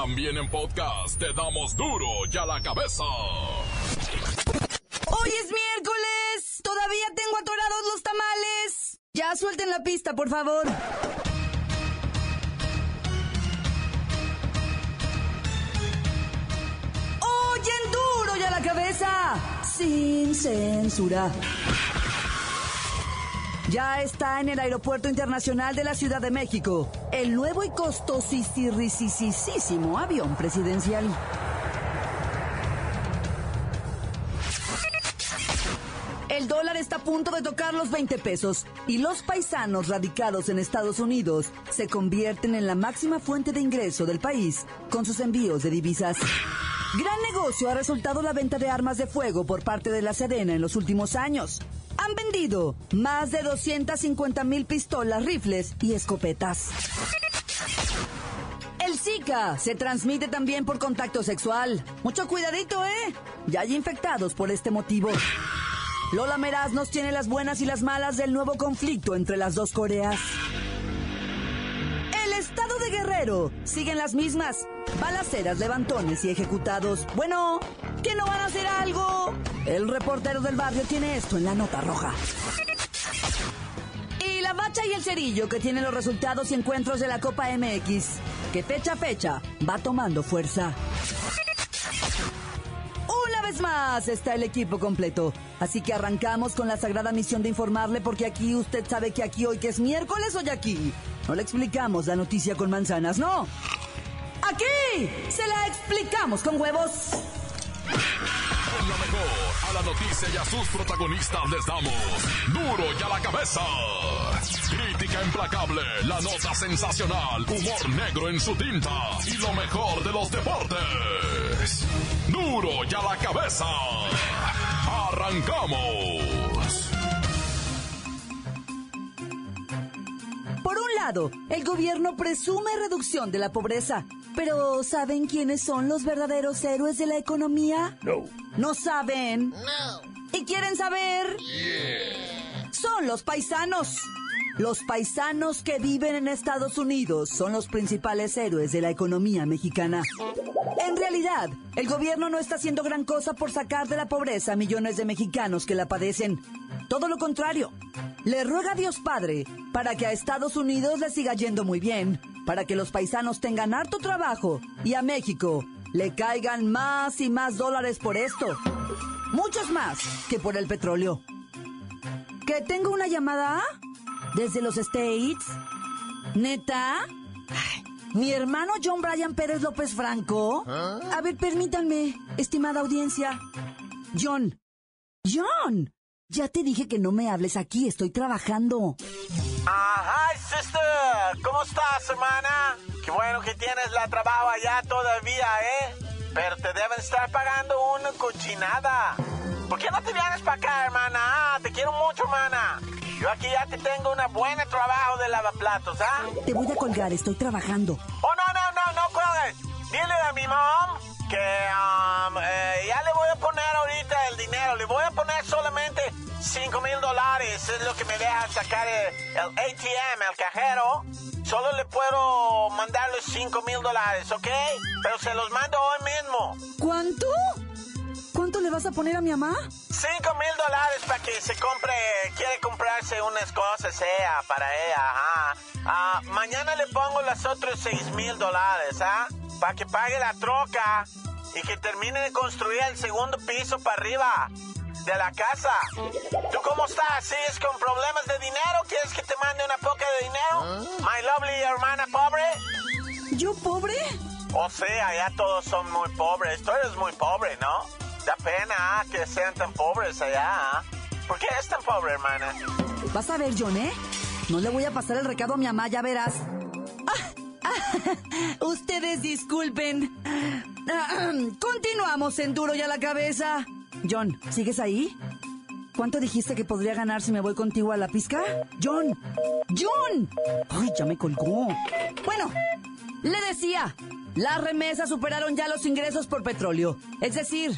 También en podcast te damos duro y a la cabeza. Hoy es miércoles. Todavía tengo atorados los tamales. Ya suelten la pista, por favor. Oyen duro y a la cabeza. Sin censura. Ya está en el Aeropuerto Internacional de la Ciudad de México el nuevo y costosísimo avión presidencial. El dólar está a punto de tocar los 20 pesos y los paisanos radicados en Estados Unidos se convierten en la máxima fuente de ingreso del país con sus envíos de divisas. Gran negocio ha resultado la venta de armas de fuego por parte de la Sedena en los últimos años. Han vendido más de 250 mil pistolas, rifles y escopetas. El Zika se transmite también por contacto sexual. Mucho cuidadito, ¿eh? Ya hay infectados por este motivo. Lola Meraz nos tiene las buenas y las malas del nuevo conflicto entre las dos Coreas. El estado de Guerrero siguen las mismas. Balaceras, levantones y ejecutados. Bueno, ¿que no van a hacer algo? El reportero del barrio tiene esto en la nota roja. Y la bacha y el cerillo que tienen los resultados y encuentros de la Copa MX, que fecha a fecha va tomando fuerza. Una vez más está el equipo completo. Así que arrancamos con la sagrada misión de informarle porque aquí usted sabe que aquí hoy que es miércoles hoy aquí. No le explicamos la noticia con manzanas, no. Se la explicamos con huevos. En la mejor, a la noticia y a sus protagonistas les damos duro y a la cabeza. Crítica implacable, la nota sensacional, humor negro en su tinta y lo mejor de los deportes. Duro y a la cabeza. Arrancamos. Por un lado, el gobierno presume reducción de la pobreza. Pero ¿saben quiénes son los verdaderos héroes de la economía? No. ¿No saben? No. ¿Y quieren saber? Son los paisanos. Los paisanos que viven en Estados Unidos son los principales héroes de la economía mexicana. En realidad, el gobierno no está haciendo gran cosa por sacar de la pobreza a millones de mexicanos que la padecen. Todo lo contrario. Le ruega a Dios Padre para que a Estados Unidos le siga yendo muy bien, para que los paisanos tengan harto trabajo y a México le caigan más y más dólares por esto. Muchos más que por el petróleo. ¿Que tengo una llamada? ¿Desde los States? ¿Neta? Ay, ¿Mi hermano John Brian Pérez López Franco? A ver, permítanme, estimada audiencia. John. John. Ya te dije que no me hables aquí, estoy trabajando. Ah, ¿Cómo estás, hermana? Qué bueno que tienes la trabajo allá todavía, ¿eh? Pero te deben estar pagando una cochinada. ¿Por qué no te vienes para acá, hermana? Ah, te quiero mucho, hermana. Yo aquí ya te tengo una buena trabajo de lavaplatos, ¿ah? Te voy a colgar, estoy trabajando. Oh, no, no, no, no cuelgues. Dile a mi mom que um, eh, ya le voy a poner ahorita el dinero. Le voy a poner solamente 5 mil dólares. Es lo que me deja sacar el, el ATM, el cajero. Solo le puedo mandar los 5 mil dólares, ¿ok? Pero se los mando hoy mismo. ¿Cuánto? ¿Cuánto le vas a poner a mi mamá? 5 mil dólares para que se compre, quiere comprarse unas cosas ella, para ella, ajá. Ah, mañana le pongo los otros 6 mil dólares, ¿ah? Para que pague la troca y que termine de construir el segundo piso para arriba de la casa. ¿Tú cómo estás? ¿Sigues con problemas de dinero? ¿Quieres que te mande una poca de dinero? My lovely hermana pobre. ¿Yo pobre? O sea, ya todos son muy pobres. Tú eres muy pobre, ¿no? Da pena ah, que sean tan pobres allá. ah. ¿Por qué es tan pobre, hermana? Vas a ver, John, ¿eh? No le voy a pasar el recado a mi mamá, ya verás. Ah, ah, ustedes disculpen. Ah, Continuamos en duro y a la cabeza. John, ¿sigues ahí? ¿Cuánto dijiste que podría ganar si me voy contigo a la pizca? John, John. Ay, ya me colgó. Bueno, le decía, las remesas superaron ya los ingresos por petróleo. Es decir,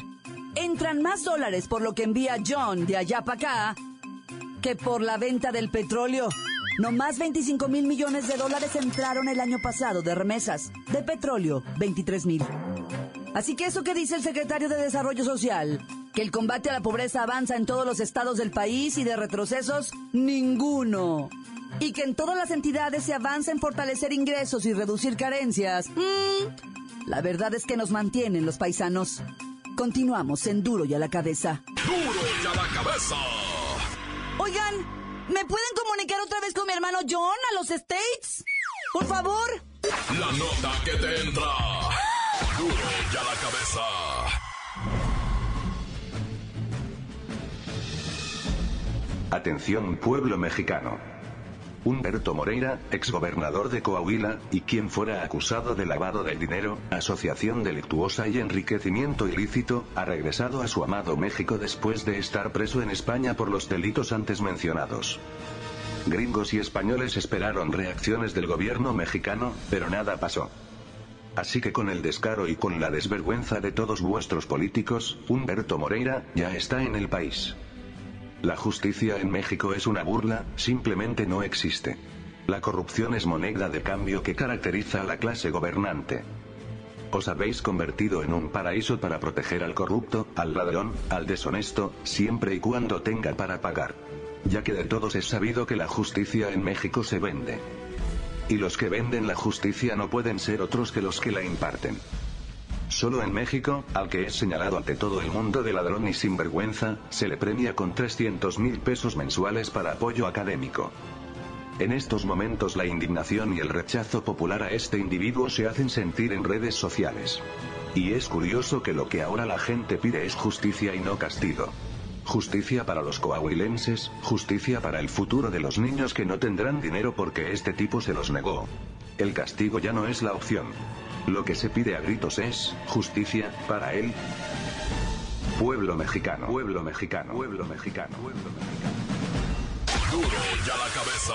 entran más dólares por lo que envía John de allá para acá que por la venta del petróleo. No más 25 mil millones de dólares entraron el año pasado de remesas. De petróleo, 23 mil. Así que eso que dice el secretario de Desarrollo Social, que el combate a la pobreza avanza en todos los estados del país y de retrocesos, ninguno. Y que en todas las entidades se avanza en fortalecer ingresos y reducir carencias. Mm, la verdad es que nos mantienen los paisanos. Continuamos en Duro y a la cabeza. Duro y a la cabeza. Oigan, ¿me pueden comunicar otra vez con mi hermano John a los States? Por favor. La nota que te entra. Duro y a la cabeza. Atención pueblo mexicano. Humberto Moreira, exgobernador de Coahuila, y quien fuera acusado de lavado de dinero, asociación delictuosa y enriquecimiento ilícito, ha regresado a su amado México después de estar preso en España por los delitos antes mencionados. Gringos y españoles esperaron reacciones del gobierno mexicano, pero nada pasó. Así que con el descaro y con la desvergüenza de todos vuestros políticos, Humberto Moreira, ya está en el país. La justicia en México es una burla, simplemente no existe. La corrupción es moneda de cambio que caracteriza a la clase gobernante. Os habéis convertido en un paraíso para proteger al corrupto, al ladrón, al deshonesto, siempre y cuando tenga para pagar. Ya que de todos es sabido que la justicia en México se vende. Y los que venden la justicia no pueden ser otros que los que la imparten. Solo en México, al que es señalado ante todo el mundo de ladrón y sinvergüenza, se le premia con 300 mil pesos mensuales para apoyo académico. En estos momentos la indignación y el rechazo popular a este individuo se hacen sentir en redes sociales. Y es curioso que lo que ahora la gente pide es justicia y no castigo. Justicia para los coahuilenses, justicia para el futuro de los niños que no tendrán dinero porque este tipo se los negó. El castigo ya no es la opción. Lo que se pide a gritos es justicia para él. Pueblo mexicano, pueblo mexicano, pueblo mexicano, pueblo mexicano. La cabeza.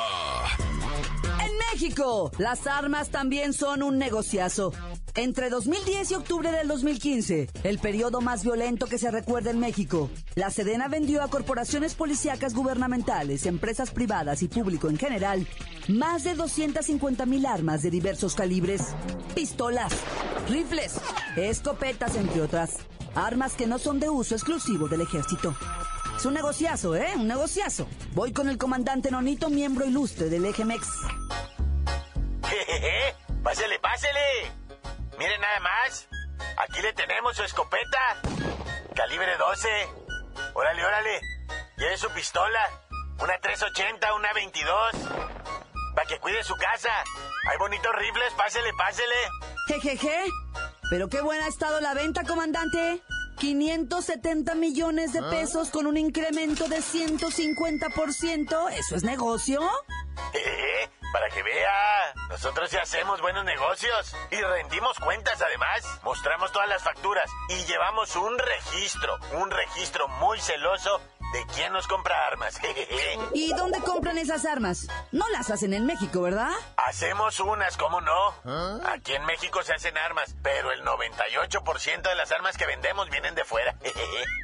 En México, las armas también son un negociazo. Entre 2010 y octubre del 2015, el periodo más violento que se recuerda en México, la Sedena vendió a corporaciones policíacas gubernamentales, empresas privadas y público en general más de 250 mil armas de diversos calibres, pistolas, rifles, escopetas, entre otras. Armas que no son de uso exclusivo del ejército. Es un negociazo, ¿eh? Un negociazo. Voy con el comandante Nonito, miembro ilustre del EGMEX. pásele, pásele. Miren nada más. Aquí le tenemos su escopeta. Calibre 12. Órale, órale. Lleve su pistola. Una 380, una 22. Para que cuide su casa. Hay bonitos rifles, pásele, pásele. Jejeje. Pero qué buena ha estado la venta, comandante. 570 millones de pesos con un incremento de 150%. ¿Eso es negocio? Jejeje, Para que vea, nosotros ya hacemos buenos negocios y rendimos cuentas además. Mostramos todas las facturas y llevamos un registro, un registro muy celoso de quién nos compra armas. ¿Y dónde compran esas armas? No las hacen en México, ¿verdad? Hacemos unas, ¿cómo no? Aquí en México se hacen armas, pero el 98% de las armas que vendemos vienen de fuera.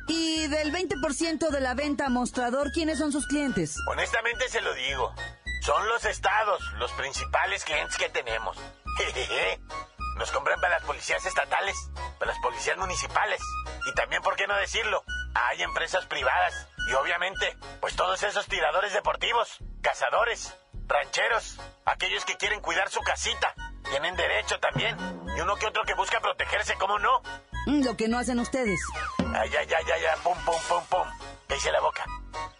Y del 20% de la venta a mostrador, ¿quiénes son sus clientes? Honestamente se lo digo. Son los estados los principales clientes que tenemos. Nos compran para las policías estatales, para las policías municipales. Y también, ¿por qué no decirlo? Hay empresas privadas. Y obviamente, pues todos esos tiradores deportivos, cazadores, rancheros, aquellos que quieren cuidar su casita, tienen derecho también. Y uno que otro que busca protegerse, ¿cómo no? Mm, Lo que no hacen ustedes. Ay, ay, ay, ay, ay, pum, pum, pum, pum. ¿Qué hice la boca?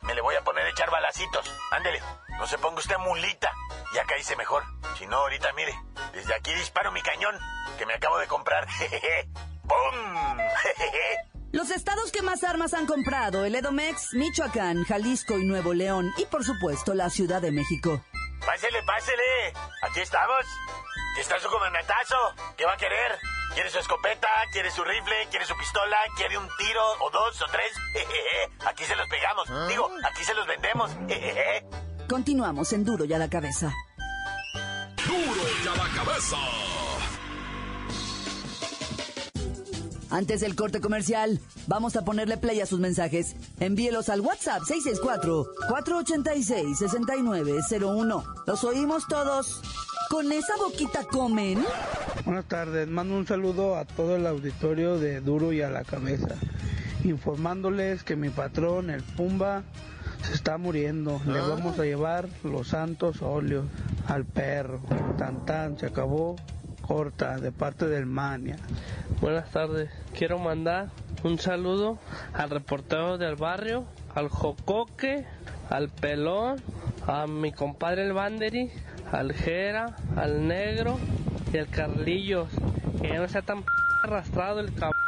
Me le voy a poner a echar balacitos. Ándele, no se ponga usted mulita. Ya caíse mejor. Si no, ahorita mire, desde aquí disparo mi cañón, que me acabo de comprar. Jejeje. Los estados que más armas han comprado, el Edomex, Michoacán, Jalisco y Nuevo León, y por supuesto la Ciudad de México. Pásele, pásele. Aquí estamos. Aquí está su comandantazo. ¿Qué va a querer? ¿Quiere su escopeta? ¿Quiere su rifle? ¿Quiere su pistola? ¿Quiere un tiro? ¿O dos? ¿O tres? Jejeje. Aquí se los pegamos. Digo, aquí se los vendemos. Continuamos en Duro y a la cabeza. Duro y a la cabeza. Antes del corte comercial, vamos a ponerle play a sus mensajes. Envíelos al WhatsApp 664-486-6901. Los oímos todos. ¿Con esa boquita comen? Buenas tardes, mando un saludo a todo el auditorio de Duro y a la cabeza, informándoles que mi patrón, el Pumba, se está muriendo. Le Ah. vamos a llevar los santos óleos al perro. Tan tan, se acabó. Corta, de parte del Mania. Buenas tardes. Quiero mandar un saludo al reportero del barrio, al Jocoque, al Pelón, a mi compadre el Banderi, al Jera, al Negro y al Carlillos. Que ya no sea tan arrastrado el cabrón.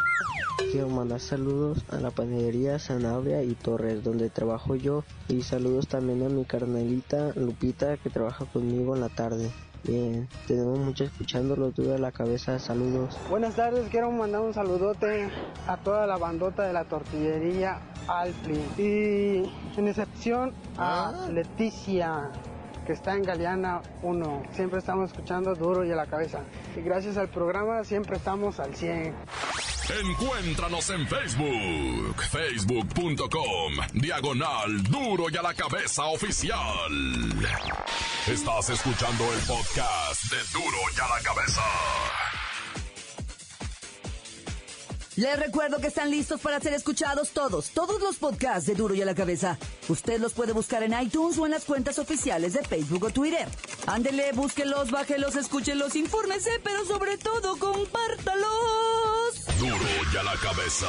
Quiero mandar saludos a la panadería Sanabria y Torres, donde trabajo yo, y saludos también a mi carnalita Lupita, que trabaja conmigo en la tarde. Bien, tenemos mucho escuchando los duros de la cabeza, saludos. Buenas tardes, quiero mandar un saludote a toda la bandota de la tortillería Alpli. Y en excepción a Leticia, que está en Galeana 1. Siempre estamos escuchando duro y a la cabeza. Y gracias al programa siempre estamos al 100. Encuéntranos en Facebook, facebook.com, diagonal duro y a la cabeza oficial. Estás escuchando el podcast de duro y a la cabeza. Les recuerdo que están listos para ser escuchados todos, todos los podcasts de Duro y a la Cabeza. Usted los puede buscar en iTunes o en las cuentas oficiales de Facebook o Twitter. Ándele, búsquelos, bájelos, escúchelos, infórmese, pero sobre todo, compártalos. Duro y a la cabeza.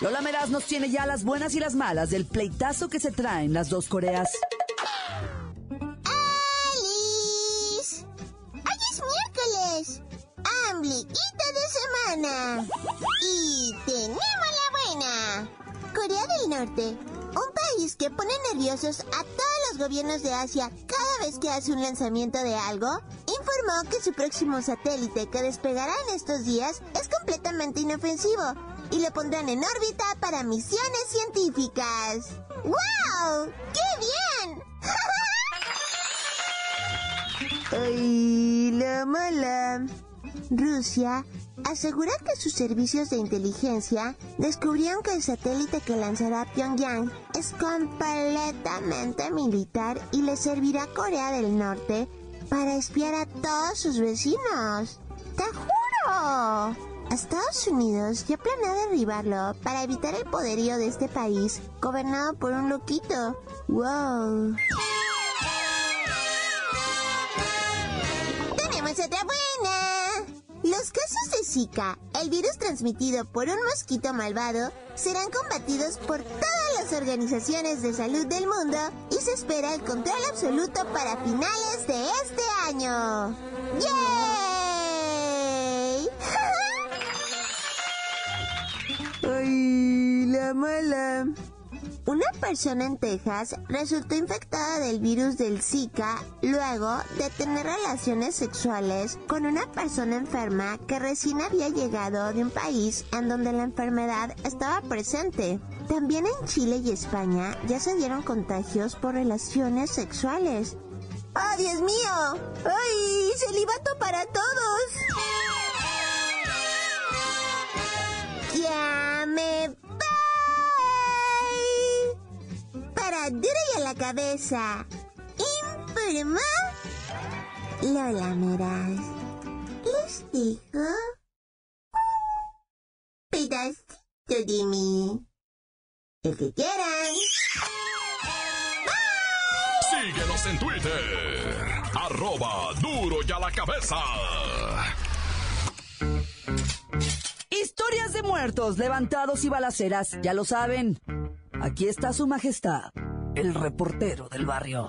Lola Meraz nos tiene ya las buenas y las malas del pleitazo que se traen las dos Coreas. ¡Alice! ¡Hoy es miércoles! ¡Ambliquita de semana! Y tenemos la buena. Corea del Norte, un país que pone nerviosos a todos los gobiernos de Asia cada vez que hace un lanzamiento de algo, informó que su próximo satélite que despegará en estos días completamente inofensivo y lo pondrán en órbita para misiones científicas. ¡Wow! ¡Qué bien! ¡Ay, la mala! Rusia asegura que sus servicios de inteligencia descubrieron que el satélite que lanzará Pyongyang es completamente militar y le servirá a Corea del Norte para espiar a todos sus vecinos. ¡Te juro! Estados Unidos ya planea derribarlo para evitar el poderío de este país gobernado por un loquito. ¡Wow! Tenemos otra buena. Los casos de Zika, el virus transmitido por un mosquito malvado, serán combatidos por todas las organizaciones de salud del mundo y se espera el control absoluto para finales de este año. ¡Yay! ¡Ay, la mala! Una persona en Texas resultó infectada del virus del Zika luego de tener relaciones sexuales con una persona enferma que recién había llegado de un país en donde la enfermedad estaba presente. También en Chile y España ya se dieron contagios por relaciones sexuales. ¡Oh, Dios mío! ¡Ay, celibato para todos! ¡Ya me voy! Para duro y a la cabeza. Informa Lola Meraz. Les digo un pedacito de mí. El que quieran. Síguenos en Twitter, arroba duro y a la cabeza. Historias de muertos, levantados y balaceras, ya lo saben. Aquí está su majestad, el reportero del barrio.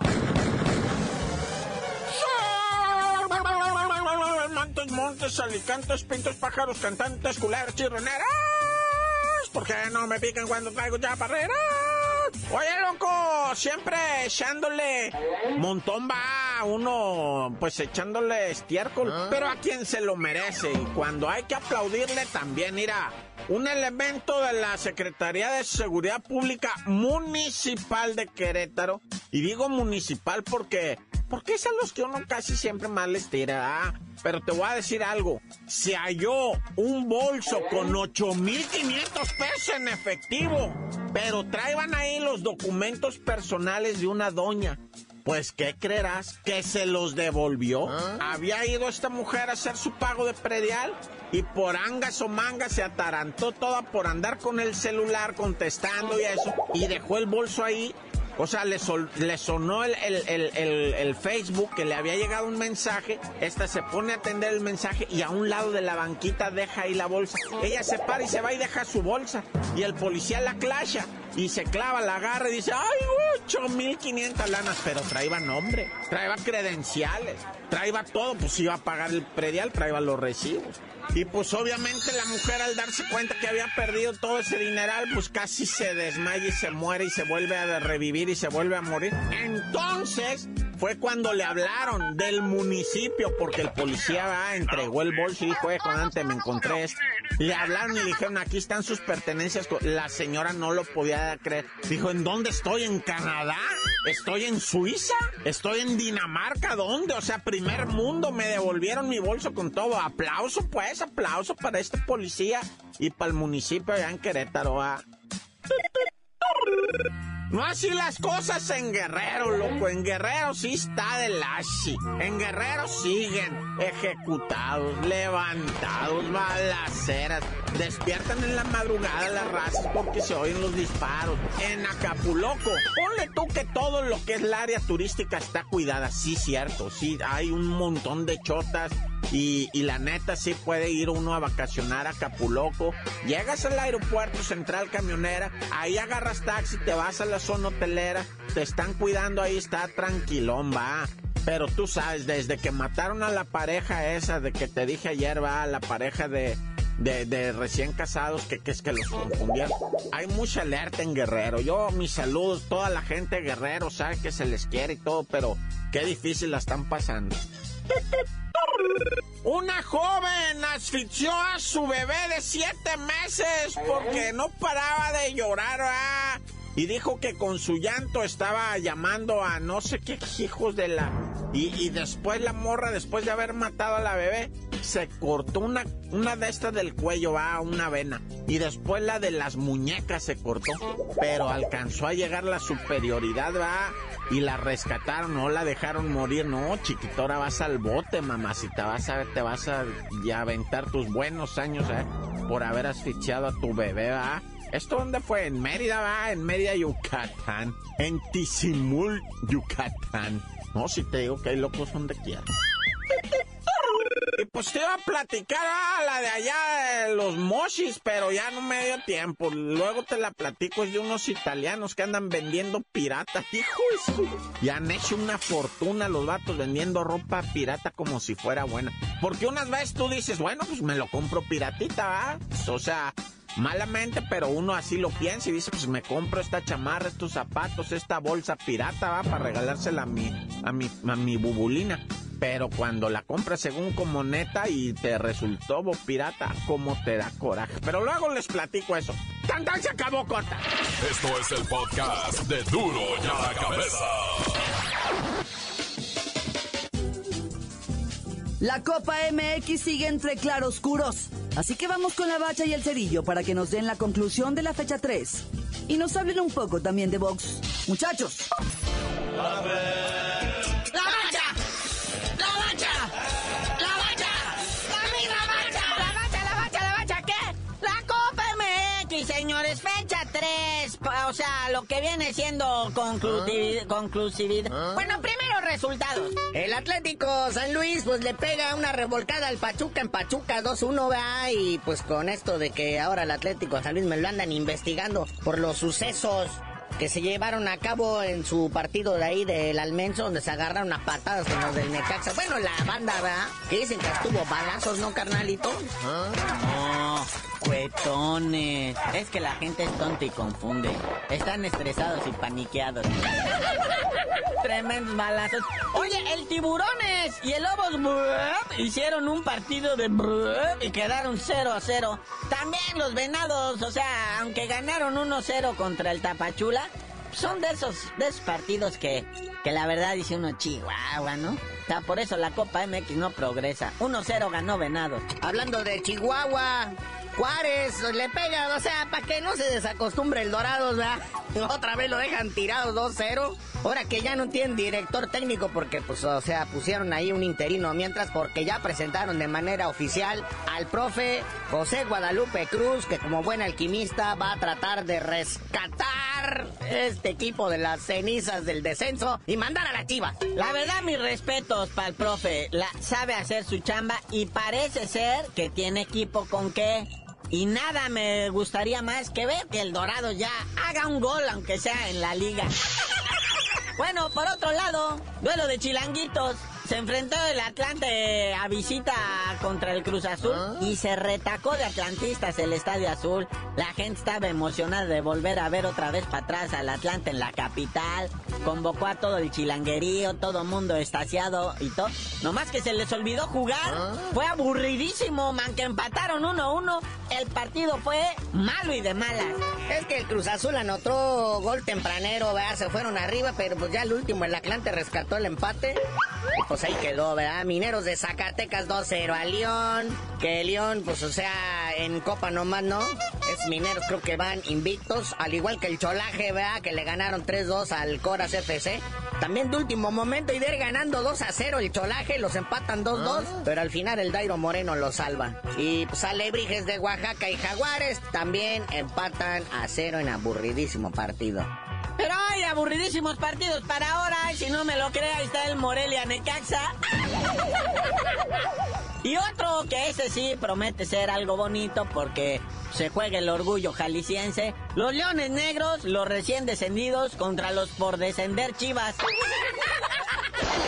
Montes, montes, alicantes, pintos, pájaros, cantantes, culeros, chirroneras. ¿Por qué no me pican cuando traigo ya barreras? Oye, loco, siempre echándole montón va uno, pues echándole estiércol, pero a quien se lo merece. Y cuando hay que aplaudirle también, mira, un elemento de la Secretaría de Seguridad Pública Municipal de Querétaro, y digo municipal porque Porque es a los que uno casi siempre más les tira. Ah, pero te voy a decir algo. Se halló un bolso con 8,500 pesos en efectivo. Pero traían ahí los documentos personales de una doña. Pues, ¿qué creerás? Que se los devolvió. Había ido esta mujer a hacer su pago de predial y por angas o mangas se atarantó toda por andar con el celular contestando y eso. Y dejó el bolso ahí o sea, le, le sonó el, el, Facebook que le había llegado un mensaje. Esta se pone a atender el mensaje y a un lado de la banquita deja ahí la bolsa. Ella se para y se va y deja su bolsa. Y el policía la clasha y se clava, la agarra y dice, ¡ay, 8500 lanas! Pero traía nombre, traía credenciales, traía todo. Pues iba a pagar el predial, traía los recibos. Y pues obviamente la mujer al darse cuenta que había perdido todo ese dineral, pues casi se desmaya y se muere y se vuelve a revivir y se vuelve a morir. Entonces fue cuando le hablaron del municipio, porque el policía entregó el bolso y dijo, eh, antes me encontré esto. Le hablaron y le dijeron, aquí están sus pertenencias. La señora no lo podía creer. Dijo, ¿en dónde estoy? ¿En Canadá? ¿Estoy en Suiza? ¿Estoy en Dinamarca? ¿Dónde? O sea, primer mundo, me devolvieron mi bolso con todo. Aplauso, pues, aplauso para este policía y para el municipio allá en Querétaro. No así las cosas en Guerrero, loco. En Guerrero sí está de lashi. En Guerrero siguen ejecutados, levantados, balaceras. Despiertan en la madrugada las razas porque se oyen los disparos. En Acapulco, ponle tú que todo lo que es el área turística está cuidada. Sí, cierto. Sí, hay un montón de chotas y, la neta sí puede ir uno a vacacionar a Capulco. Llegas al aeropuerto central camionera, ahí agarras taxi, te vas a la zona hotelera, te están cuidando, ahí está tranquilón, va. Pero tú sabes, desde que mataron a la pareja esa, de que te dije ayer, va, la pareja de, de, recién casados que, que, es que los confundieron. Hay mucha alerta en Guerrero. Yo, mis saludos, toda la gente Guerrero sabe que se les quiere y todo, pero qué difícil la están pasando. Una joven asfixió a su bebé de siete meses porque no paraba de llorar. Y dijo que con su llanto estaba llamando a no sé qué hijos de la... Y, después la morra, después de haber matado a la bebé, se cortó una, una de estas del cuello, va, una vena. Y después la de las muñecas se cortó. Pero alcanzó a llegar la superioridad, va y la rescataron, no la dejaron morir, no, chiquitora, vas al bote, mamacita, vas a te vas a ya aventar tus buenos años, ¿eh? Por haber asfixiado a tu bebé, ¿va? ¿Esto dónde fue? En Mérida, va, en Mérida, Yucatán, en Tizimul, Yucatán. No, si te digo que hay locos donde quiera. Y pues te iba a platicar a la de allá de los mochis, pero ya no me dio tiempo. Luego te la platico, es de unos italianos que andan vendiendo pirata, hijo eso. Y han hecho una fortuna los vatos vendiendo ropa pirata como si fuera buena. Porque unas veces tú dices, bueno, pues me lo compro piratita, ¿va? O sea, malamente, pero uno así lo piensa y dice, pues me compro esta chamarra, estos zapatos, esta bolsa pirata, va, para regalársela a mi, a mi, a mi bubulina. Pero cuando la compras según como neta y te resultó pirata, ¿cómo te da coraje? Pero luego les platico eso. ¡Tan, tan se acabó, corta! Esto es el podcast de Duro ya la Cabeza. La Copa MX sigue entre claroscuros. Así que vamos con la bacha y el cerillo para que nos den la conclusión de la fecha 3. Y nos hablen un poco también de box. Muchachos. O sea, lo que viene siendo conclusividad. ¿Ah? Bueno, primero resultados. El Atlético San Luis, pues le pega una revolcada al Pachuca en Pachuca 2-1, va. Y pues con esto de que ahora el Atlético San Luis me lo andan investigando por los sucesos que se llevaron a cabo en su partido de ahí del Almenso, donde se agarraron a patadas con los del Necaxa. Bueno, la banda, ¿verdad? Que dicen que estuvo balazos, ¿no, carnalito? ¿Ah? Es que la gente es tonta y confunde. Están estresados y paniqueados. Tremendos balazos. Oye, el Tiburones y el Lobos hicieron un partido de y quedaron 0 a 0. También los Venados, o sea, aunque ganaron 1-0 contra el Tapachula, son de esos, de esos partidos que, que la verdad dice uno Chihuahua, ¿no? O sea, por eso la Copa MX no progresa. 1-0 ganó Venado. Hablando de Chihuahua, Juárez le pega, o sea, para que no se desacostumbre el Dorados, ¿verdad? Otra vez lo dejan tirado 2-0. Ahora que ya no tienen director técnico porque, pues, o sea, pusieron ahí un interino mientras porque ya presentaron de manera oficial al profe José Guadalupe Cruz, que como buen alquimista va a tratar de rescatar este equipo de las cenizas del descenso y mandar a la chiva. La verdad, mis respetos para el profe. La, sabe hacer su chamba y parece ser que tiene equipo con qué. Y nada me gustaría más que ver que el Dorado ya haga un gol, aunque sea en la liga. Bueno, por otro lado, duelo de chilanguitos. Se enfrentó el Atlante a visita contra el Cruz Azul y se retacó de atlantistas el Estadio Azul. La gente estaba emocionada de volver a ver otra vez para atrás al Atlante en la capital. Convocó a todo el chilanguerío, todo mundo estaciado y todo. Nomás que se les olvidó jugar. Fue aburridísimo, man, que empataron 1-1. El partido fue malo y de malas. Es que el Cruz Azul anotó gol tempranero, ¿verdad? Se fueron arriba, pero pues ya el último, el Atlante rescató el empate. Pues ahí quedó, ¿verdad? Mineros de Zacatecas 2-0 a León. Que León, pues o sea, en Copa nomás no. Es Mineros, creo que van invictos. Al igual que el Cholaje, ¿verdad? Que le ganaron 3-2 al Coras FC. También de último momento y de ir ganando 2 a 0 el Cholaje, los empatan 2-2, pero al final el Dairo Moreno lo salva. Y pues Alebrijes de Oaxaca y Jaguares también empatan a 0 en aburridísimo partido. Pero hay aburridísimos partidos para ahora. y Si no me lo cree, ahí está el Morelia Necaxa. Y otro que ese sí promete ser algo bonito porque se juega el orgullo jalisciense. Los Leones Negros, los recién descendidos contra los por descender Chivas.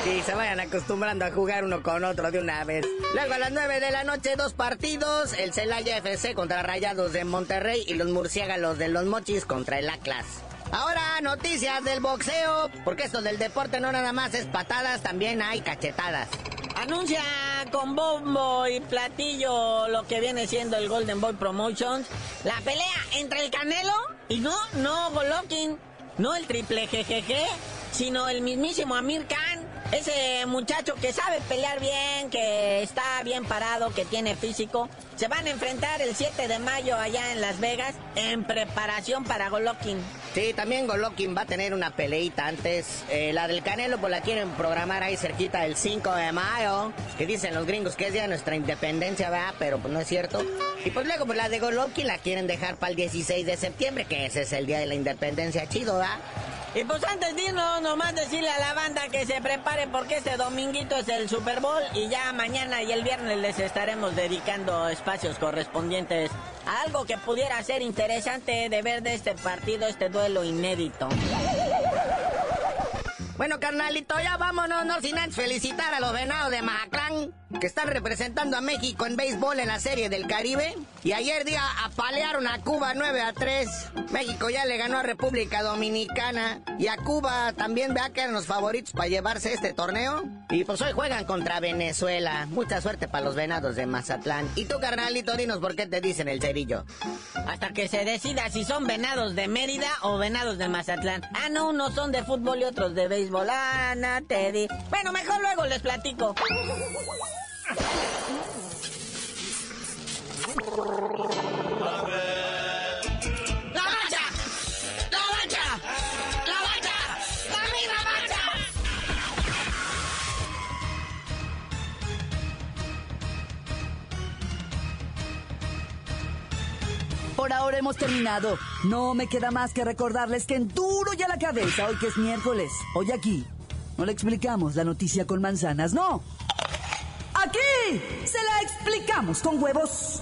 Sí, se vayan acostumbrando a jugar uno con otro de una vez. Luego a las 9 de la noche, dos partidos. El Celaya FC contra Rayados de Monterrey y los Murciélagos de los Mochis contra el Atlas. Ahora, noticias del boxeo, porque esto del deporte no nada más es patadas, también hay cachetadas. Anuncia con bombo y platillo lo que viene siendo el Golden Boy Promotions. La pelea entre el Canelo y no, no Golokin, no el triple GGG, sino el mismísimo Amir Khan. Ese muchacho que sabe pelear bien, que está bien parado, que tiene físico, se van a enfrentar el 7 de mayo allá en Las Vegas en preparación para Golokin. Sí, también Golokin va a tener una peleita antes. Eh, la del Canelo, pues la quieren programar ahí cerquita del 5 de mayo. Que dicen los gringos que es día de nuestra independencia, ¿verdad? Pero pues no es cierto. Y pues luego, pues la de Golokin la quieren dejar para el 16 de septiembre, que ese es el día de la independencia chido, ¿verdad? Y pues antes de irnos, nomás decirle a la banda que se prepare porque este dominguito es el Super Bowl y ya mañana y el viernes les estaremos dedicando espacios correspondientes a algo que pudiera ser interesante de ver de este partido, este duelo inédito. Bueno, carnalito, ya vámonos, no sin antes felicitar a los venados de Mazatlán, que están representando a México en béisbol en la Serie del Caribe. Y ayer día apalearon a Cuba 9 a 3. México ya le ganó a República Dominicana. Y a Cuba también vea que eran los favoritos para llevarse este torneo. Y pues hoy juegan contra Venezuela. Mucha suerte para los venados de Mazatlán. Y tú, carnalito, dinos por qué te dicen el cerillo. Hasta que se decida si son venados de Mérida o venados de Mazatlán. Ah, no, unos son de fútbol y otros de béisbol. Ana, Teddy. Bueno, mejor luego les platico. Por ahora hemos terminado. No me queda más que recordarles que en duro ya la cabeza, hoy que es miércoles, hoy aquí, no le explicamos la noticia con manzanas, no. Aquí se la explicamos con huevos.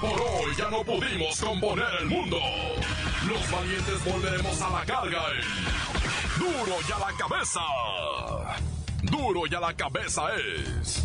Por hoy ya no pudimos componer el mundo. Los valientes volveremos a la carga en Duro y a la cabeza. Duro y a la cabeza es